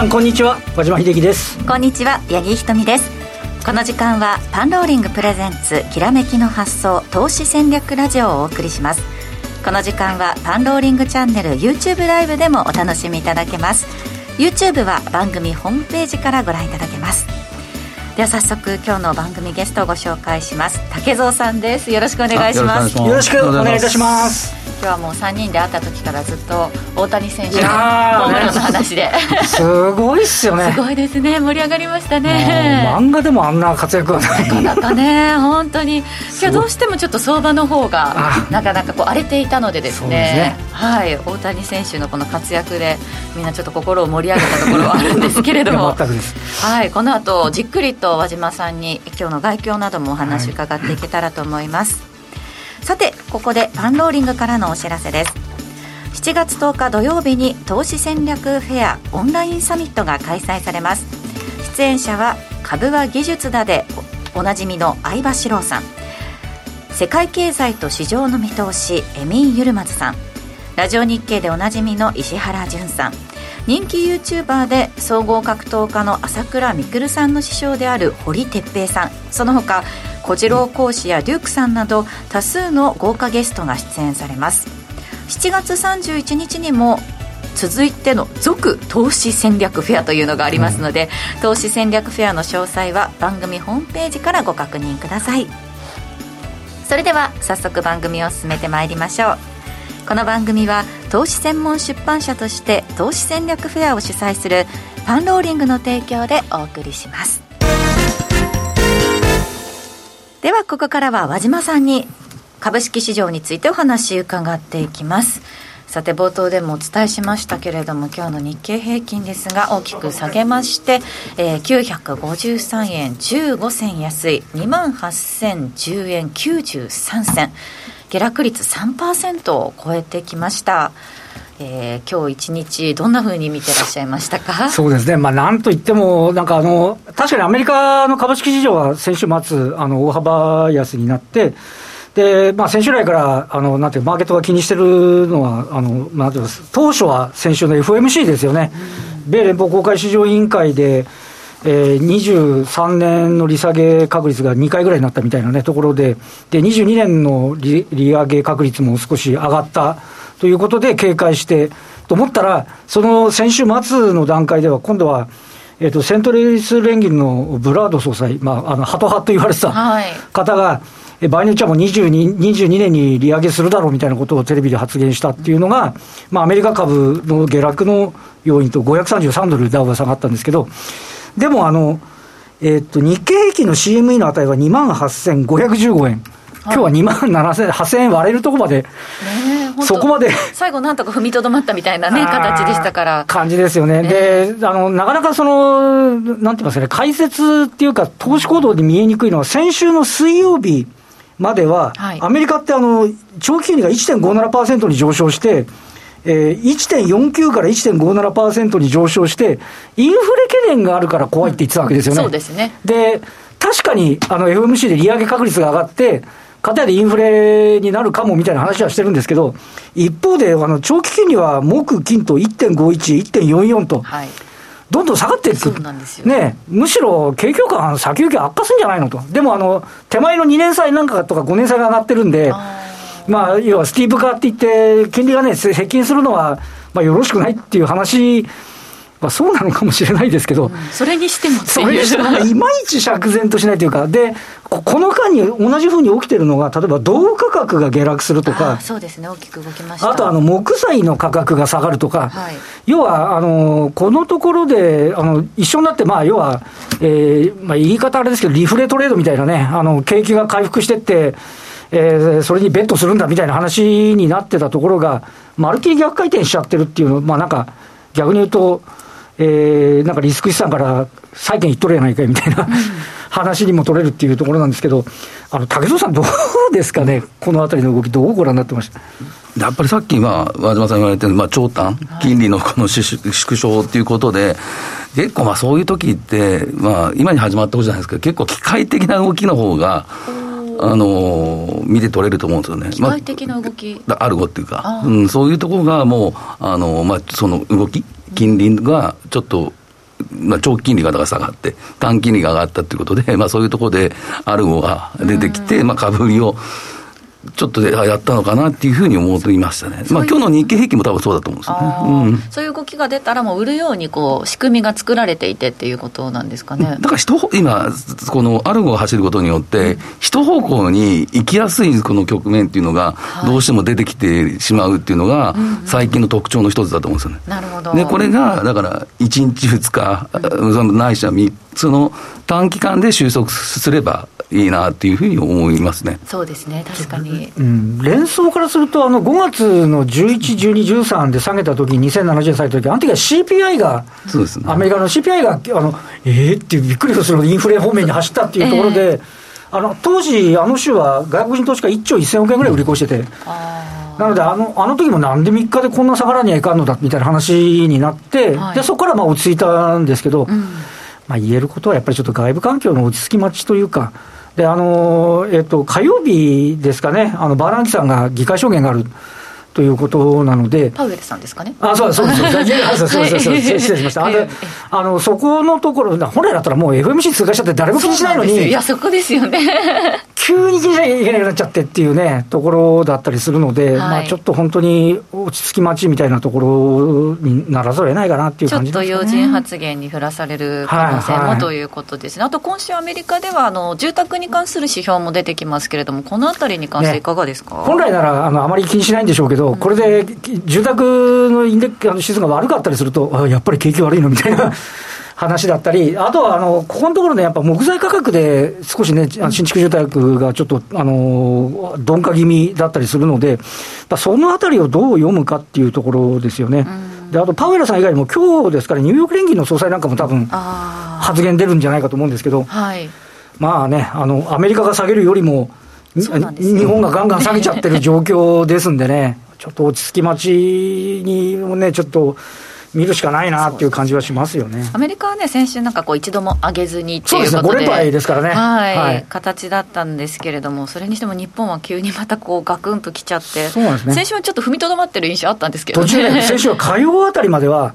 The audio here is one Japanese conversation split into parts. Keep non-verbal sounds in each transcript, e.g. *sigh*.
皆さんこんにちは。和島秀樹です。こんにちは。八木ひとみです。この時間はパンローリングプレゼンツきらめきの発想投資戦略ラジオをお送りします。この時間はパンローリングチャンネル YouTube ライブでもお楽しみいただけます。YouTube は番組ホームページからご覧いただけます。では早速今日の番組ゲストをご紹介します。竹蔵さんです。よろしくお願いします。よろしくお願いいたします今日はもう3人で会った時からずっと大谷選手のホームランの話で。すごいっすよね。すごいですね。盛り上がりましたね。漫画でもあんな活躍はない。なかなかね。本当に。いやどうしてもちょっと相場の方がなかなかこう荒れていたのでですね、ね、はい。大谷選手のこの活躍でみんなちょっと心を盛り上げたところはあるんですけれども。はい。この後じっくりと和島さんに今日の外況などもお話伺っていけたらと思います、はいさてここでパンローリングからのお知らせです。7月10日土曜日に投資戦略フェアオンラインサミットが開催されます。出演者は株は技術だでおなじみの相場志郎さん。世界経済と市場の見通しエミン・ユルマズさん。ラジオ日経でおなじみの石原淳さん。人気 YouTuber で総合格闘家の朝倉未来さんの師匠である堀哲平さん。その他小次郎講師やデュークさんなど多数の豪華ゲストが出演されます。7月31日にも続いての続投資戦略フェアというのがありますので、うん、投資戦略フェアの詳細は番組ホームページからご確認ください。それでは早速番組を進めてまいりましょう。この番組は投資専門出版社として投資戦略フェアを主催するパンローリングの提供でお送りします。ではここからは和島さんに株式市場についてお話伺っていきます。さて冒頭でもお伝えしましたけれども今日の日経平均ですが大きく下げまして、えー、953円15銭安い2万8010円93銭。下落率3%を超えてきました。えー、今日一日、どんなふうに見てらっしゃいましたか？そうですね、まあ、なんといっても、なんかあの、確かにアメリカの株式市場は先週末、あの大幅安になって、でまあ、先週来からあのなんていうマーケットが気にしてるのは、あのなんていう当初は先週の FMC ですよね、米連邦公開市場委員会で、えー、23年の利下げ確率が2回ぐらいになったみたいな、ね、ところで、で22年の利利上げ確率も少し上がった。ということで警戒して、と思ったら、その先週末の段階では、今度は、えーと、セントレイス連銀のブラード総裁、まあ、あのハト派と言われてた方が、はい、場合によっちゃもう 22, 22年に利上げするだろうみたいなことをテレビで発言したっていうのが、まあ、アメリカ株の下落の要因と533ドルダウが下がったんですけど、でもあの、えーと、日経平均の CME の値は2万8515円。今日は2万7000 8000円割れるところまで、そこまで。最後、なんとか踏みとどまったみたいなね、形でしたから。感じですよね、であのなかなかその、なんて言いますかね、解説っていうか、投資行動で見えにくいのは、先週の水曜日までは、はい、アメリカってあの長期金利が1.57%に上昇して、えー、1.49から1.57%に上昇して、インフレ懸念があるから怖いって言ってたわけですよね。うん、そうですね。で確かにあの FMC で利上げ確率が上がって、かたやでインフレになるかもみたいな話はしてるんですけど、一方で、あの長期金利は木、金と1.51、1.44と、はい、どんどん下がっていく、ね、むしろ景況感、先行き悪化するんじゃないのと、でもあの手前の2年債なんかとか5年債が上がってるんで、まあ、要はスティーブ化って言って、金利がね、接近するのは、まあ、よろしくないっていう話まあ、そうなのかもしれないですけど、うん、それにしてもそれにしても、いまいち釈然としないというか、で、この間に同じふうに起きてるのが、例えば銅価格が下落するとか、そうですね、大きく動きました。あとあの木材の価格が下がるとか、はい、要はあのこのところであの一緒になって、まあ、要は、えーまあ、言い方あれですけど、リフレトレードみたいなね、あの景気が回復してって、えー、それにベットするんだみたいな話になってたところが、まるっきり逆回転しちゃってるっていうの、まあなんか、逆に言うと、えー、なんかリスク資産から債券いっとるやないかいみたいな、話にも取れるっていうところなんですけど、あの竹蔵さん、どうですかね、このあたりの動き、どうご覧になってました？やっぱりさっき、まあ、和島さん言われてる、まあ、長短、金利のこの縮小っていうことで、結構まあそういう時って、まあ、今に始まったことじゃないですけど、結構機械的な動きの方が、あの見て取れると思うんですよね。機械的な動き、まあ、アルゴっていうか、うん、そういうところがもう、あのまあ、その動き、金利がちょっと、まあ、長期金利が下がって、短金利が上がったということで、まあ、そういうところでアルゴが出てきて、まあ、株売りをちょっとでやったのかなっていうふうに思っていましたね、まあ今日の日経平均も多分そうだと思うんですよね、うん、そういう動きが出たら、もう売るようにこう仕組みが作られていてっていうことなんですかね。だから人今、このアルゴが走ることによって、一方向に行きやすいこの局面っていうのが、どうしても出てきてしまうっていうのが、最近の特徴の一つだと思うんですよね。なるほど。でこれがだから1日、2日、うん、ないしは3つの短期間で収束すればいいなっていうふうに思いますね。そうですね、確かに。うん、連想からすると、あの5月の11、12、13で下げたとき、2070円下げたとき、あの時は CPI が、そうですね、アメリカの CPI が、あのえーっていうびっくりするインフレ方面に走ったっていうところで、えー、あの当時、あの週は外国人投資家1兆1000億円ぐらい売り越してて。なのであの、あの時もなんで3日でこんな下がらにはいかんのだみたいな話になって、はい、でそこからまあ落ち着いたんですけど、うん、まあ、言えることはやっぱりちょっと外部環境の落ち着き待ちというか、であのえっと、火曜日ですかね、あのバーランキさんが議会証言がある。ということなので、パウエルさんですかね？あ、そうです、そうです、そうです、*laughs* そうです、失礼しました。ああの、そこのところ、本来だったらもう FMC 通過しちゃって誰も気にしないのに、いや、そこですよね。*laughs* 急に気にしなきゃいけなくなっちゃってっていうね、ところだったりするので、はい、まあちょっと本当に落ち着き待ちみたいなところにならざるを得ないかなっていう感じですね。ちょっと要人発言に振らされる可能性も、はいはい、ということですね。あと今週アメリカでは、あの、住宅に関する指標も出てきますけれども、このあたりに関していかがですか、ね、本来なら、あの、あまり気にしないんでしょうけど、これで住宅のインデックスの指数が悪かったりすると、あやっぱり景気悪いのみたいな *laughs* 話だったり、あとはあのここのところね、やっぱ木材価格で少しね、新築住宅がちょっとあの鈍化気味だったりするので、そのあたりをどう読むかっていうところですよね。であとパウエルさん以外にも、今日ですから、ニューヨーク連銀の総裁なんかも多分発言出るんじゃないかと思うんですけど、はい、まあねあの、アメリカが下げるよりも、日本がガンガン下げちゃってる状況ですんでね、ちょっと落ち着き待ちにもね、ちょっと。見るしかないなっていう感じはしますよね。アメリカはね、先週なんかこう一度も上げずにっていうことで、そうですね、5連敗ですからね。はい、はい、形だったんですけれども、それにしても日本は急にまたこうガクンときちゃって、そうなんですね。先週はちょっと踏みとどまってる印象あったんですけど、ね、途中で、先週は火曜あたりまでは、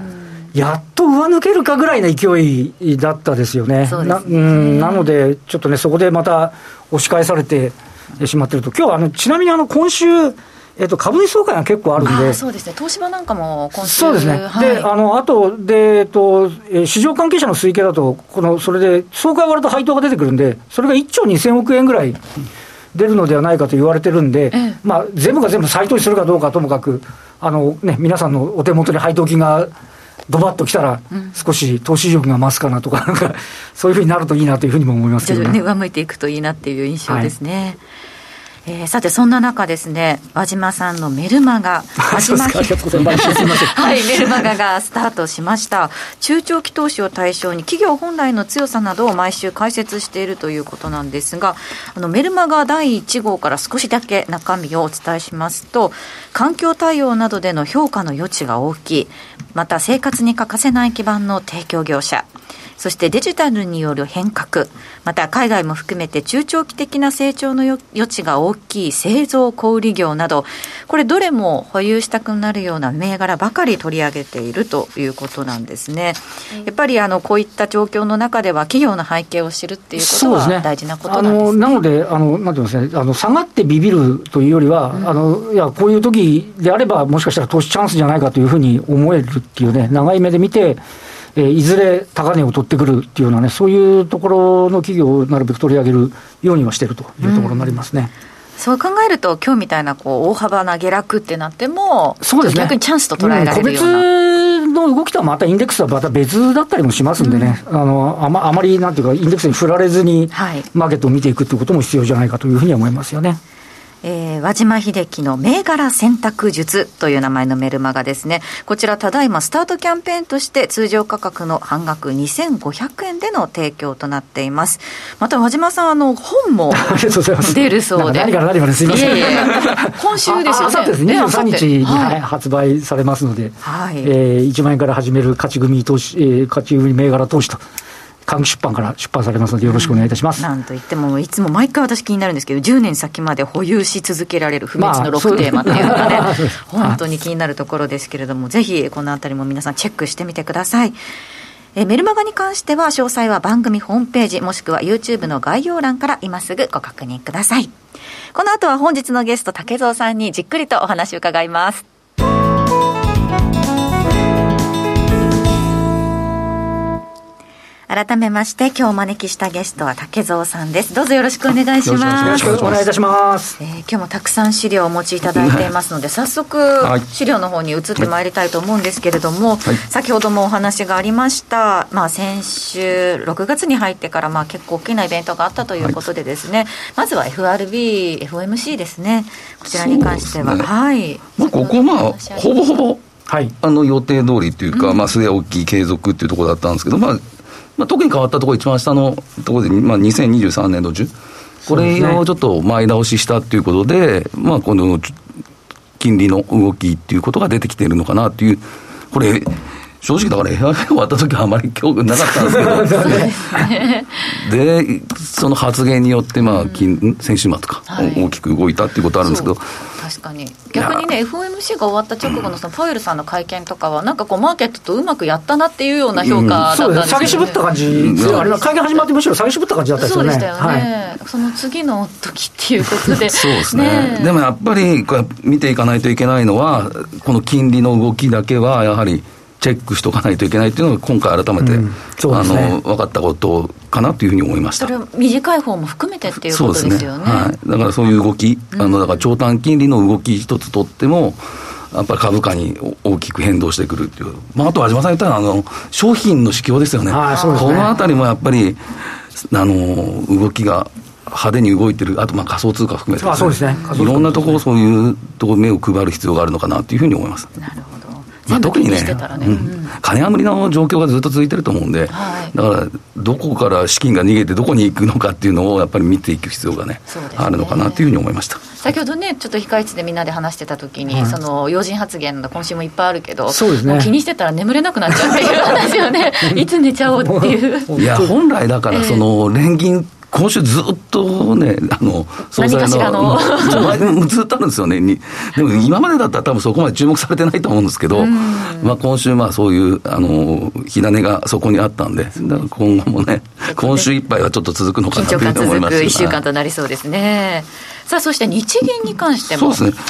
やっと上抜けるかぐらいの勢いだったですよね。ねなうんなので、ちょっとね、そこでまた押し返されてしまってると、今日あのちなみにあの今週、えっと、株主総会が結構あるんで、そうですね、東芝なんかも今週そうですね、はい、であのあとで、えっと、市場関係者の推計だと、このそれで総会終わると配当が出てくるんで、それが1兆2000億円ぐらい出るのではないかと言われてるんで、ええ、まあ、全部が全部再投資するかどうかともかく、あのね、皆さんのお手元に配当金がドバッときたら、少し投資意欲が増すかなとか、なんかそういうふうになるといいなというふうにも思いますけどね。上向いていくといいなっていう印象ですね。はいえー、さてそんな中ですね和島さんのメルマガ *laughs* 和島 *laughs* はいメルマガがスタートしました。中長期投資を対象に企業本来の強さなどを毎週解説しているということなんですがあのメルマガ第1号から少しだけ中身をお伝えしますと環境対応などでの評価の余地が大きい。また生活に欠かせない基盤の提供業者そしてデジタルによる変革、また海外も含めて中長期的な成長の余地が大きい製造小売業など、これどれも保有したくなるような銘柄ばかり取り上げているということなんですね。やっぱりあのこういった状況の中では企業の背景を知るっていうことは大事なことなんです、ね、なので、あのなんていうんですね、あの下がってビビるというよりは、うん、あのいやこういう時であれば、もしかしたら投資チャンスじゃないかというふうに思えるっていうね、長い目で見て、えー、いずれ高値を取ってくるっていうようなね、そういうところの企業をなるべく取り上げるようにはしてるというところになりますね。うん。そう考えると、今日みたいなこう大幅な下落ってなっても、そうですね、逆にチャンスと捉えられるような、うん、個別の動きとはまたインデックスはまた別だったりもしますんでね、うん、あのあまあまりなんていうか、インデックスに振られずに、マーケットを見ていくということも必要じゃないかというふうには思いますよね。えー、和島秀樹の銘柄選択術という名前のメルマガですね。こちら、ただいまスタートキャンペーンとして通常価格の半額2500円での提供となっています。また和島さん、あの、本も *laughs* 出るそうで。何から何まですいません。いえいえ今週ですよね。あさってですね、23日に、はい、発売されますので、はい、えー、1万円から始める勝ち組投資、えー、勝ち組銘柄投資と。科学出版から出版されますので、よろしくお願いいたします。なんといっても、いつも毎回私気になるんですけど、10年先まで保有し続けられる不滅の6テーマっていうのがね、まあ、*laughs* 本当に気になるところですけれども、ぜひこのあたりも皆さんチェックしてみてください。えメルマガに関しては詳細は番組ホームページもしくは YouTube の概要欄から今すぐご確認ください。この後は本日のゲスト竹蔵さんにじっくりとお話を伺います。改めまして今日お招きしたゲストは竹蔵さんです。どうぞよろしくお願いします。よろしくお願いいたします、えー、今日もたくさん資料をお持ちいただいていますので *laughs* 早速資料の方に移ってまいりたいと思うんですけれども、はい、先ほどもお話がありました、まあ、先週6月に入ってからまあ結構大きなイベントがあったということでですね、はい、まずは FRB、FOMC ですね。こちらに関しては、ね、はい、まあ、ここまあほぼほぼはい、あの予定通りというか、うん、まあ、据え置き継続っていうところだったんですけど、まあ、まあ、特に変わったところ、一番下のところで、まあ、2023年度中、これをちょっと前倒ししたということで、でね、まあ、この金利の動きっていうことが出てきているのかなっていう、これ、正直だから FRB 終わった時はあまり興味なかったんですけど、で、その発言によって、まあ、金先週末か、はい、大きく動いたっていうことあるんですけど、確かに。逆にね FOMC が終わった直後のそのパウエルさんの会見とかはなんかこうマーケットとうまくやったなっていうような評価だったんですよ、ね、下げしぶった感じ、あれは会見始まってむしろ下げしぶった感じだったですよね。そうでしたよね、はい、その次の時っていうことで。*laughs* そうですね、ね、でもやっぱりこれ見ていかないといけないのはこの金利の動きだけはやはりチェックしとかないといけないっていうのが、今回改めて、うん。ね、あの分かったことかなというふうに思いました。それは短い方も含めてっていうことですよね。ね。はい、だからそういう動き、うん、あのだから長短金利の動き一つとっても、やっぱり株価に大きく変動してくるっていう、まあ、あとは島さん言ったらあの、商品の市況ですよね、はい、このあたりもやっぱり、あの動きが派手に動いてる、あとまあ仮想通貨含めて、ね、そうですね。いろんなところ、そういうところ、目を配る必要があるのかなというふうに思います。なるほどまあ、特にね、ね。うん、金余りの状況がずっと続いてると思うんで、はい、だからどこから資金が逃げて、どこに行くのかっていうのをやっぱり見ていく必要がね、ね。あるのかなというふうに思いました。先ほどね、ちょっと控室でみんなで話してたときに、はい、その要人発言の今週もいっぱいあるけど、そうですね、気にしてたら眠れなくなっちゃうっていう話よね、*laughs* いつ寝ちゃおうっていう。いや、本来だから、その連銀今週ずっとね、あの、総裁の、のずっとあるんですよね。でも今までだったら多分そこまで注目されてないと思うんですけど、まあ今週まあそういう、あの、火種がそこにあったんで、だから今後もね、今週いっぱいはちょっと続くのかなと思います。緊1週間となりそうですね。さあ、そして日銀に関しても。そうですね。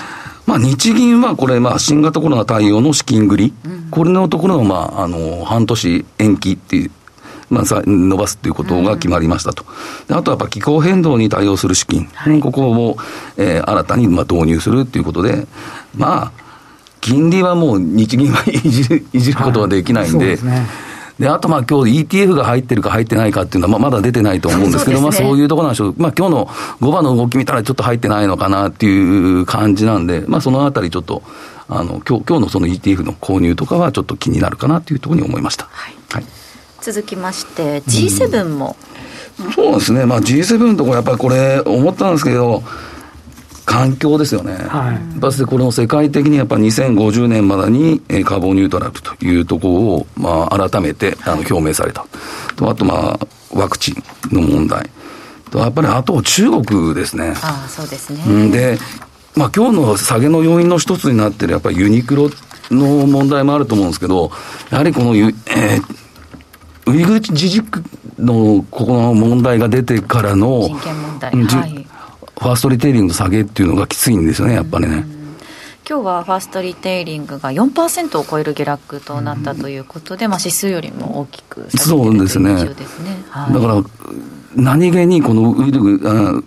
まあ、日銀はこれ、まあ、新型コロナ対応の資金繰り、うん、これのところの、まあ、あの、半年延期っていうまあ、伸ばすということが決まりましたと。あとはやっぱ気候変動に対応する資金、はい、ここを、えー、新たにまあ導入するということで、まあ、金利はもう日銀はいじるいじることはできないんで、で、あとまあ今日 ETF が入ってるか入ってないかっていうのはまだ出てないと思うんですけど、そう、ね,、まあそういうところなんでしょう。まあ今日の5番の動き見たらちょっと入ってないのかなっていう感じなんで、まあそのあたりちょっと、あの、今日、今日のその ETF の購入とかはちょっと気になるかなというところに思いました。はい。はい続きまして G7 も、うん、そうですね、まあ、G7 のところやっぱりこれ思ったんですけど環境ですよね、はい、やっぱこれの世界的にやっぱ2050年までにカーボンニュートラルというところを、まあ、改めてあの表明された、とあと、まあ、ワクチンの問題。とやっぱりあと中国ですね。あそうですね。でまあ今日の下げの要因の一つになってるやっぱりユニクロの問題もあると思うんですけど、やはりこの、えー、ウイグル自治区のここの問題が出てからの、人権問題、はい、ファーストリテイリングの下げっていうのがきついんですよね、やっぱりね。今日はファーストリテイリングが4%を超える下落となったということで、まあ、指数よりも大きく下げているというですね。はい、だから何気にこのウイグル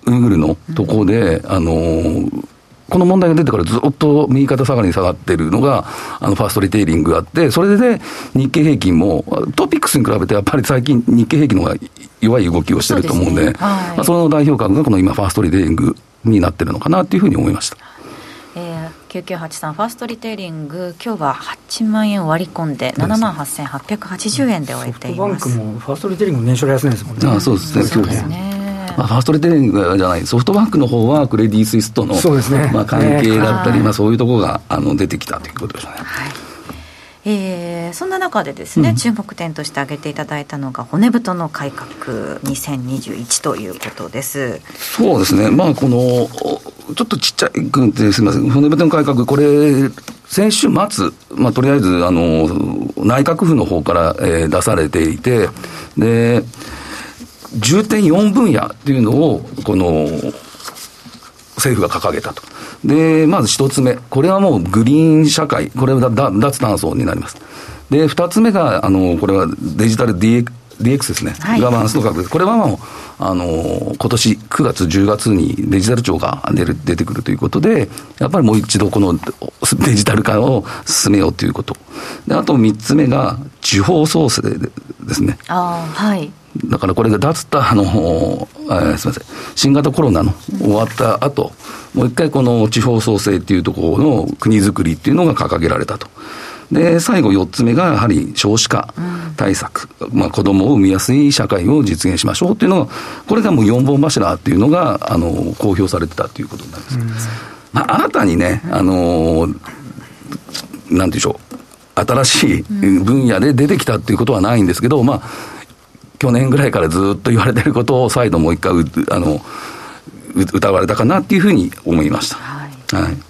ウイグルのところで、うん、あのこの問題が出てからずっと右肩下がりに下がってるのが、あの、ファーストリテイリングがあって、それで日経平均も、トピックスに比べてやっぱり最近日経平均の方が弱い動きをしてると思うんで、そ、ねはい、まあ、その代表格がこの今、ファーストリテイリングになってるのかなというふうに思いました。えー、9983ファーストリテイリング、今日は8万円割り込んで、7万8880円で終えています。ソフトバンクもファーストリテイリングの年初来安値ですもんね。あそうですね、そうですね。まあ、ファーストリテイリングじゃない、ソフトバンクの方はクレディ・スイスとの、ね、まあ、関係だったり、まあ、そういうところがあの出てきたということですね。はい。えー、そんな中でですね、うん、注目点として挙げていただいたのが骨太の改革2021ということです。そうですね。まあこのちょっとちっちゃいくてすみません。骨太の改革これ先週末、まあ、とりあえずあの内閣府の方から、えー、出されていてで重点4分野っていうのをこの政府が掲げたと。で、まず一つ目。これはもうグリーン社会。これは脱炭素になります。で、二つ目が、あの、これはデジタル DX, DX ですね。はい、ガバナンスの確です。これはもう、あの、今年9月、10月にデジタル庁が出る出てくるということで、やっぱりもう一度このデジタル化を進めようということ。で、あと三つ目が地方創生ですね。あはい。だからこれが脱たあの、えー、すみません、新型コロナの終わった後、もう一回この地方創生っていうところの国づくりっていうのが掲げられたと。で、最後4つ目がやはり少子化対策、うん、まあ子供を産みやすい社会を実現しましょうっていうのが、これがもう4本柱っていうのが、あの、公表されてたということになります。うん、まあ、新たにね、あの、なんていうんでしょう、新しい分野で出てきたっていうことはないんですけど、まあ、去年ぐらいからずっと言われてることを再度もう一回あの歌われたかなっていうふうに思いました。はい、はい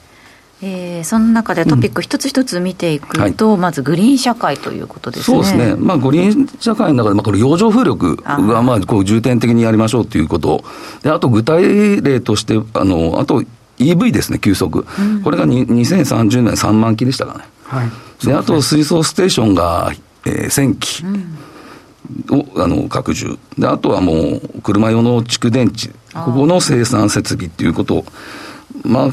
えー、その中でトピック一つ一つ見ていくと、うんはい、まずグリーン社会ということですね。そうですね。まあ、グリーン社会の中で、まあ、これ、洋上風力が、まあ、こう、重点的にやりましょうということ。で、あと、具体例として、あの、あと、EV ですね、急速。うん、これが2030年3万機でしたかね。はい。で、あと、水素ステーションが、えー、1000機。うんをあの拡充。で、あとはもう車用の蓄電池、ここの生産設備っていうこと。を、まあ、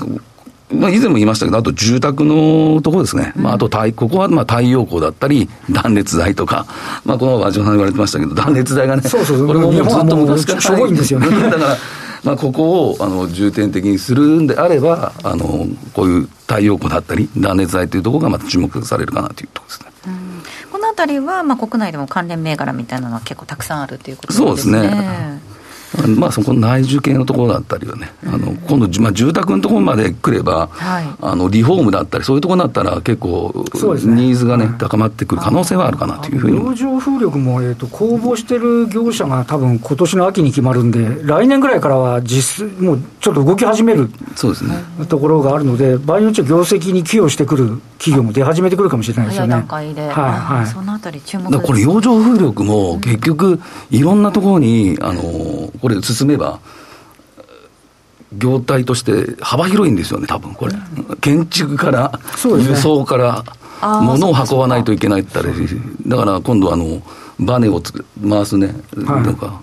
まあ、以前も言いましたけど、あと住宅のところですね、うん、まあ、あと太、ここはまあ太陽光だったり、断熱材とか、まあ、この和島さん言われてましたけど、断熱材がね、そうそうこれももうずっと昔からしょぼいんですよね。*laughs* だからまあ、ここをあの重点的にするんであればあの、こういう太陽光だったり、断熱材というところがまた注目されるかなというところですね。たりは、まあ、国内でも関連銘柄みたいなのは結構たくさんあるということですね。そうですねまあ、そこ内需系のところだったりはね、あの今度、まあ、住宅のところまで来れば、はい、あのリフォームだったり、そういうところだったら、結構、ニーズがね、高まってくる可能性はあるかなというふうに。洋上風力も、えーと、公募してる業者が多分今年の秋に決まるんで、来年ぐらいからは実もうちょっと動き始めるそうです、ね、ところがあるので、場合によっては業績に寄与してくる企業も出始めてくるかもしれないですよね。はいはい、そのあたり注目これ、洋上風力も結局、いろんなところに、あのこれ、進めば、業態として幅広いんですよね、多分これ、建築から輸送から、物を運ばないといけないって言ったり、だから今度あの、バネを回すね、はい、とか。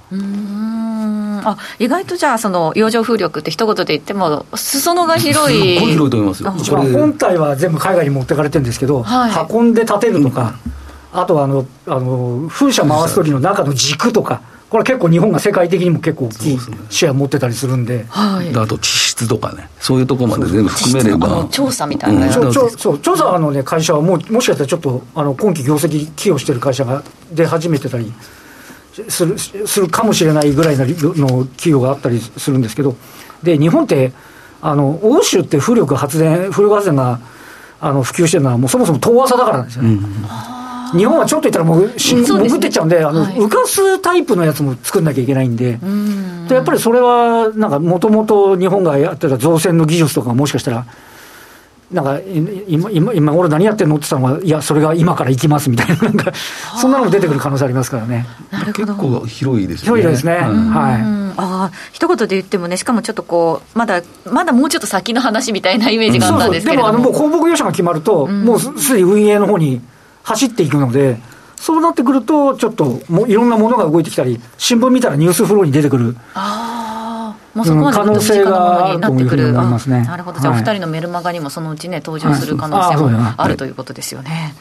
あ意外とじゃあ、その洋上風力って一言で言っても、裾野が広い。広いと思いますよ。一番本体は全部海外に持ってかれてるんですけど、はい、運んで建てるとか、あとはあのあの風車回す時の中の軸とか。これ結構日本が世界的にも結構大きいシェア持ってたりするで、はい、あと地質とかね、そういうところまで全部含めれば。調査みたいな、うん、そう調査の、ね、会社はもう、もしかしたらちょっとあの今期業績寄与してる会社が出始めてたりするするかもしれないぐらいの企業があったりするんですけど、で日本って、あの欧州って風力発電、風力発電があの普及してるのは、もうそもそも遠浅だからなんですよね。うん日本はちょっと言ったらもうしん、潜ってっちゃうんで、あの、浮かすタイプのやつも作んなきゃいけないんで、でやっぱりそれは、なんか、もともと日本がやってた造船の技術とかもしかしたら、なんか今、今、今俺何やってんのって言ったのが、いや、それが今から行きますみたいな、*laughs* なんか、そんなのも出てくる可能性ありますからね。結構広いですよね。広いですね。はい。ああ、一言で言ってもね、しかもちょっとこう、まだ、まだもうちょっと先の話みたいなイメージがあったんですけども、でも、あの、もう公募業者が決まると、もうすでに運営の方に、走っていくので、そうなってくると、ちょっともいろんなものが動いてきたり、新聞見たらニュースフローに出てくる。あもうそこまで可能性がなってくる、なるほど、じゃあ、お二人のメルマガにもそのうちね、登場する可能性もあるということですよね。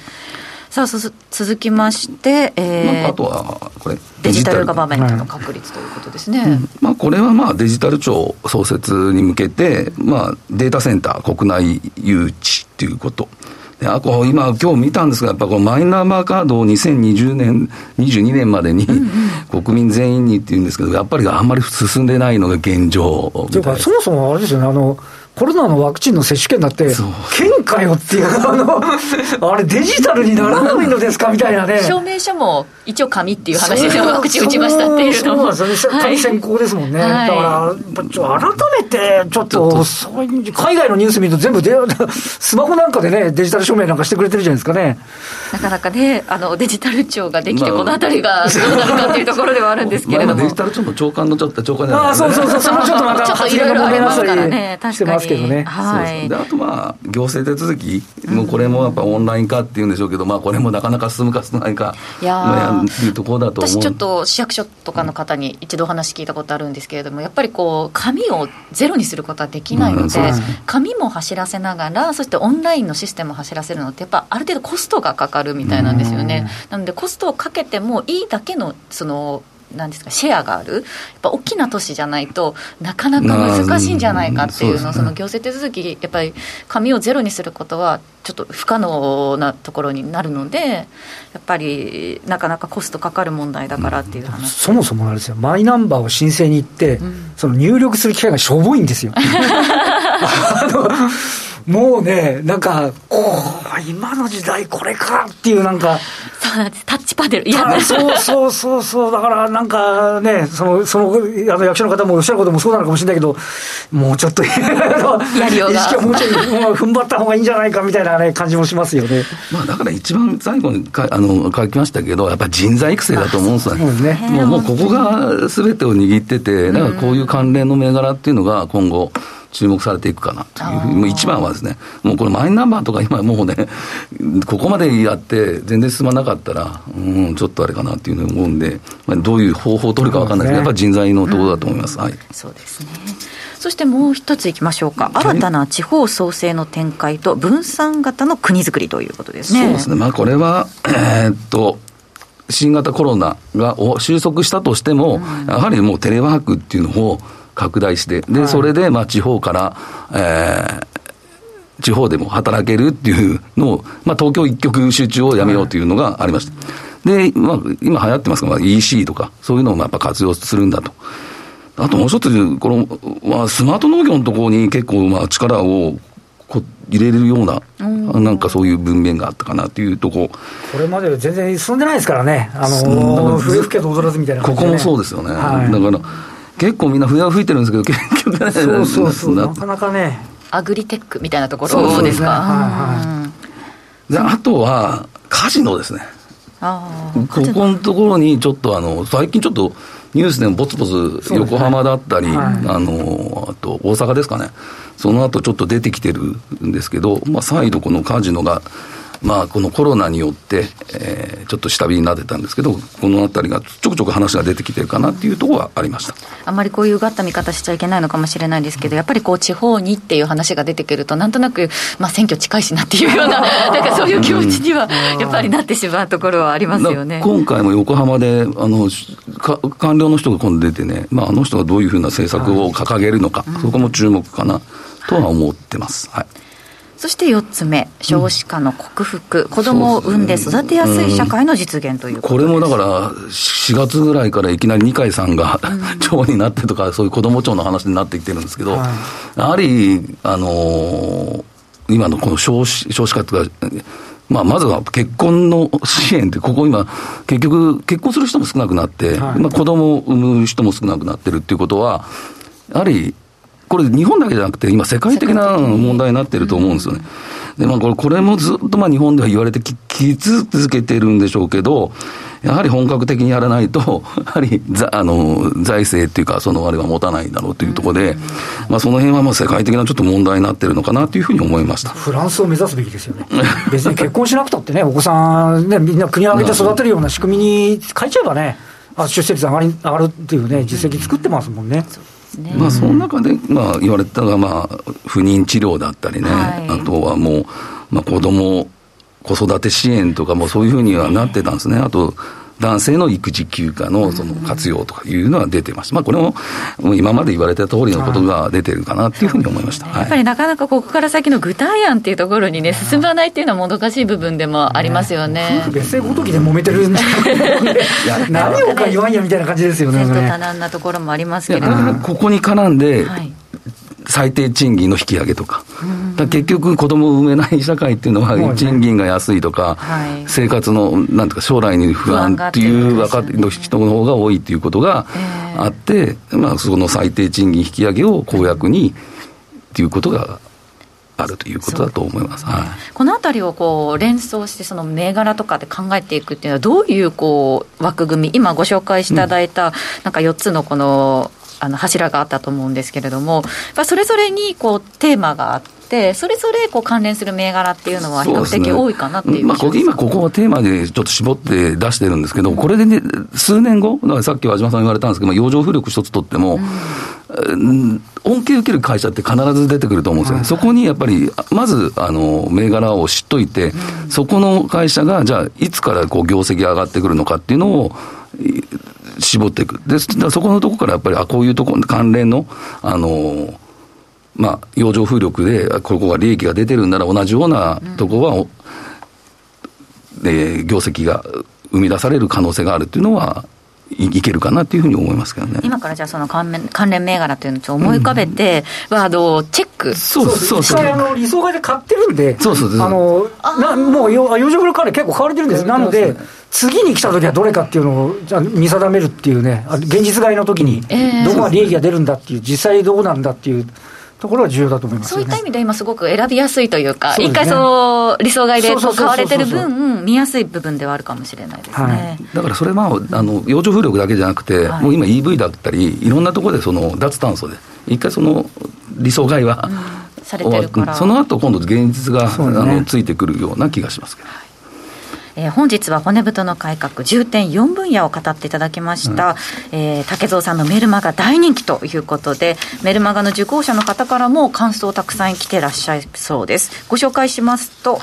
さあ続きまして、えー、あとはこれデジタルガバメントの確立ということですね、はいうん、まあ、これはまあデジタル庁創設に向けて、まあ、データセンター国内誘致ということあこう今、今日見たんですが、やっぱこのマイナンバーカードを2020年、22年までに、国民全員にっていうんですけど、やっぱりあんまり進んでないのが現状というか、そもそもあれですよね、あのコロナのワクチンの接種券だって、券かよっていう、あの、あれ、デジタルにならないのですかみたいなね。証明書も一応紙っていう話でワクチン打ちましたっていうのも。そうですよね、紙先行ですもんね。はい、だから、改めて、ちょっと、海外のニュース見ると全部で、スマホなんかでね、デジタル証明なんかしてくれてるじゃないですかね。なかなかね、あの、デジタル庁ができて、このあたりがどうなるかっていうところではあるんですけれども。デジタル庁の長官のちょっと長官じゃないあそうそうそう、そのちょっとまた、ちょっといろいろあります。けどね。はい。で、あとまあ、行政手続き、もうこれもやっぱオンライン化っていうんでしょうけど、まあ、これもなかなか進むか進まないか、いやいうところだと私ちょっと市役所とかの方に一度話聞いたことあるんですけれども、やっぱりこう、紙をゼロにすることはできないので、うん、紙も走らせながら、そしてオンラインのシステムを走らせるのって、やっぱある程度コストがかかるみたいなんですよね。なので、コストをかけてもいいだけの、その、なんですかシェアがある、やっぱ大きな都市じゃないとなかなか難しいんじゃないかっていうの、その行政手続き、やっぱり紙をゼロにすることは、ちょっと不可能なところになるので、やっぱりなかなかコストかかる問題だからっていう話、うん、そもそもあれですよ、マイナンバーを申請に行って、うん、その入力する機会がしょぼいんですよ。*laughs* あのもうね、なんか、お今の時代これかっていうなんか。そうなんです。タッチパネル。いや、そうそうそうそう。だからなんかね、その、その、あの役所の方もおっしゃることもそうなのかもしれないけど、もうちょっと、*laughs* やりようが。意識をもうちょい、もう踏ん張った方がいいんじゃないかみたいなね、感じもしますよね。まあだから一番最後にかあの書きましたけど、やっぱり人材育成だと思うんですようですね。もう、もうここがすべてを握ってて、なんかこういう関連の銘柄っていうのが今後、注目されていくかなというふうに、もう一番はですね、もうこれ、マイナンバーとか今、もうね、*laughs* ここまでやって、全然進まなかったら、うん、ちょっとあれかなっていうふうに思うんで、まあ、どういう方法を取るか分かんないですけど、やっぱり人材のところだと思います。はい、そうですね。そしてもう一ついきましょうか、新たな地方創生の展開と分散型の国づくりということですね。そうですね、まあ、これは、えー、っと、新型コロナが収束したとしても、うん、やはりもうテレワークっていうのを、拡大して、で、それで、まあ、地方から、えー、地方でも働けるっていうのを、まあ、東京一極集中をやめようというのがありました。で、まあ、今流行ってますが、まあ、EC とか、そういうのをやっぱ活用するんだと。あともう一つ、この、まあ、スマート農業のところに結構、まあ、力をこ入れれるような、なんかそういう文面があったかなっていうとこ。これまで全然進んでないですからね、あの笛吹けと踊らずみたいな、ね、ここもそうですよね。はい、だから結構みんな笛を吹いてるんですけど、結局ね、そうそうそう、なかなかね。アグリテックみたいなところですか？はいはい、であとは、カジノですね。あここのところにちょっとあの、最近ちょっとニュースでもぼつぼつ横浜だったり、ねはい、あの、あと大阪ですかね。その後ちょっと出てきてるんですけど、まあ再度このカジノが、まあ、このコロナによって、えー、ちょっと下火になってたんですけど、このあたりがちょくちょく話が出てきてるかなっていうところはありました。あんまりこういうがった見方しちゃいけないのかもしれないですけど、やっぱりこう地方にっていう話が出てくると、なんとなく、まあ、選挙近いしなっていうような、*laughs* なんかそういう気持ちにはやっぱりなってしまうところはありますよね。今回も横浜であの官僚の人が今度出てね、まあ、あの人がどういうふうな政策を掲げるのか、そこも注目かなとは思ってます。はいそして4つ目、少子化の克服、うん、子供を産んで育てやすい社会の実現というこ、うん、これもだから、4月ぐらいからいきなり二階さんが、うん、*laughs* 長になってとか、そういう子ども庁の話になってきてるんですけど、はい、やはり、あのー、今のこの少子少子化というか、まあ、まずは結婚の支援って、ここ今、結局、結婚する人も少なくなって、はい、まあ、子供を産む人も少なくなってるっていうことは、やはりこれ、日本だけじゃなくて、今、世界的な問題になってると思うんですよね。で、まあ、これ、これもずっとまあ日本では言われてきき続けてるんでしょうけど、やはり本格的にやらないと、*laughs* やはりあの財政っていうか、そのあれは持たないだろうというところで、まあ、その辺はまあ世界的なちょっと問題になってるのかなというふうに思いましたフランスを目指すべきですよね、*laughs* 別に結婚しなくたってね、お子さん、ね、みんな国を挙げて育てるような仕組みに変えちゃえばね、出生率上がり上がるっていうね、実績作ってますもんね。ね、まあ、その中で、まあ、言われたのが、まあ、不妊治療だったりね、はい、あとはもう、まあ、子供子育て支援とかもそういうふうにはなってたんですね。あと男性の育児休暇のその活用とかいうのは出てます。まあ、これも今まで言われた通りのことが出てるかなっていうふうに思いました。やっぱりなかなかここから先の具体案っていうところにね、進まないっていうのはもどかしい部分でもありますよね。別姓ごときで揉めてるんじゃ何をか言わんやみたいな感じですよね。多難なところもありますけれども。ここに絡んで、はい最低賃金の引き上げとか、か結局、子供を産めない社会っていうのは、賃金が安いとか、はい、生活のなんていうか、将来に不安っていう若手の人の方が多いっていうことがあって、えー、まあ、その最低賃金引き上げを公約にっていうことがあるということだと思います、はい、このあたりをこう連想して、その銘柄とかで考えていくっていうのは、どういうこう枠組み、今ご紹介していただいた、なんか4つのこのあの柱があったと思うんですけれども、それぞれにこうテーマがあって、それぞれこう関連する銘柄っていうのは、比較的多いかなっていう、ね、まあ、今、ここはテーマでちょっと絞って出してるんですけど、これでね、数年後、だからさっき和島さん言われたんですけど、洋上風力一つとっても、うん、恩恵受ける会社って必ず出てくると思うんですよね、そこにやっぱり、まずあの銘柄を知っといて、うん、そこの会社が、じゃあ、いつからこう業績上がってくるのかっていうのを、絞っていく。で、そこのところからやっぱり、あ、こういうところ、関連の、あの、まあ、洋上風力で、ここが利益が出てるんなら同じようなところは、うん、で、業績が生み出される可能性があるっていうのは、いいけるかなというふうに思いますけどね。今からじゃあ、その関連関連銘柄というのを思い浮かべて、うん、ワードをチェック。そうそうそうあの理想買いで買ってるんで、そうそうあのなもう洋上風力関連結構買われてるんです、なので、次に来た時はどれかっていうのをじゃ見定めるっていうね、現実買いの時に、どこが利益が出るんだっていう、実際どうなんだっていう。ところは重要だと思います、ね、そういった意味で今すごく選びやすいというか、一、ね、回その理想買いで買われてる分、見やすい部分ではあるかもしれないですね。はい、だからそれは、あの、洋上風力だけじゃなくて、はい、もう今 EV だったり、いろんなところでその脱炭素で、一回その理想買いは、うん、されてるから。その後今度現実が、ね、あのついてくるような気がしますけど。はいえー、本日は骨太の改革重点4分野を語っていただきました、うん、えー、竹蔵さんのメルマガ大人気ということでメルマガの受講者の方からも感想たくさん来てらっしゃいそうです。ご紹介しますと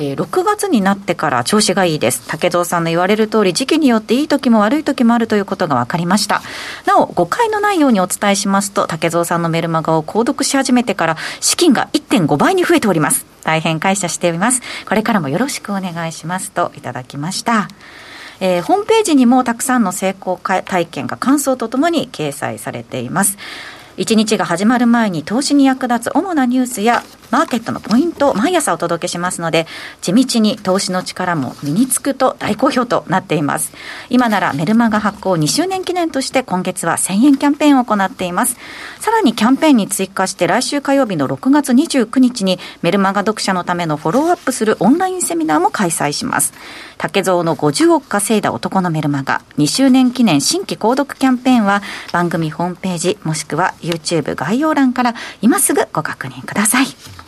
えー、6月になってから調子がいいです。竹蔵さんの言われる通り、時期によっていい時も悪い時もあるということが分かりました。なお、誤解のないようにお伝えしますと、竹蔵さんのメルマガを購読し始めてから、資金が1.5倍に増えております。大変感謝しております。これからもよろしくお願いしますといただきました。えー、ホームページにもたくさんの成功体験が感想とともに掲載されています。一日が始まる前に投資に役立つ主なニュースやマーケットのポイントを毎朝お届けしますので、地道に投資の力も身につくと大好評となっています。今ならメルマガ発行2周年記念として今月は1000円キャンペーンを行っています。さらにキャンペーンに追加して来週火曜日の6月29日にメルマガ読者のためのフォローアップするオンラインセミナーも開催します。竹蔵の50億稼いだ男のメルマガ2周年記念新規購読キャンペーンは番組ホームページもしくは YouTube 概要欄から今すぐご確認ください。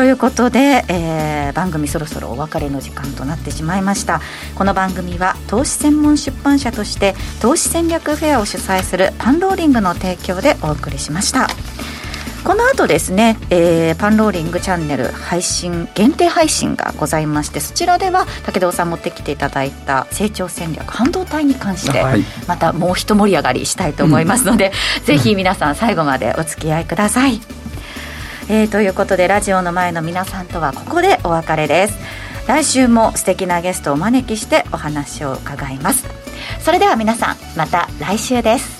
ということで、えー、番組そろそろお別れの時間となってしまいました。この番組は投資専門出版社として投資戦略フェアを主催するパンローリングの提供でお送りしました。この後ですね、えー、パンローリングチャンネル配信限定配信がございましてそちらでは武藤さん持ってきていただいた成長戦略半導体に関してまたもう一盛り上がりしたいと思いますので、うん、ぜひ皆さん最後までお付き合いください。えー、ということでラジオの前の皆さんとはここでお別れです。来週も素敵なゲストをお招きしてお話を伺います。それでは皆さんまた来週です。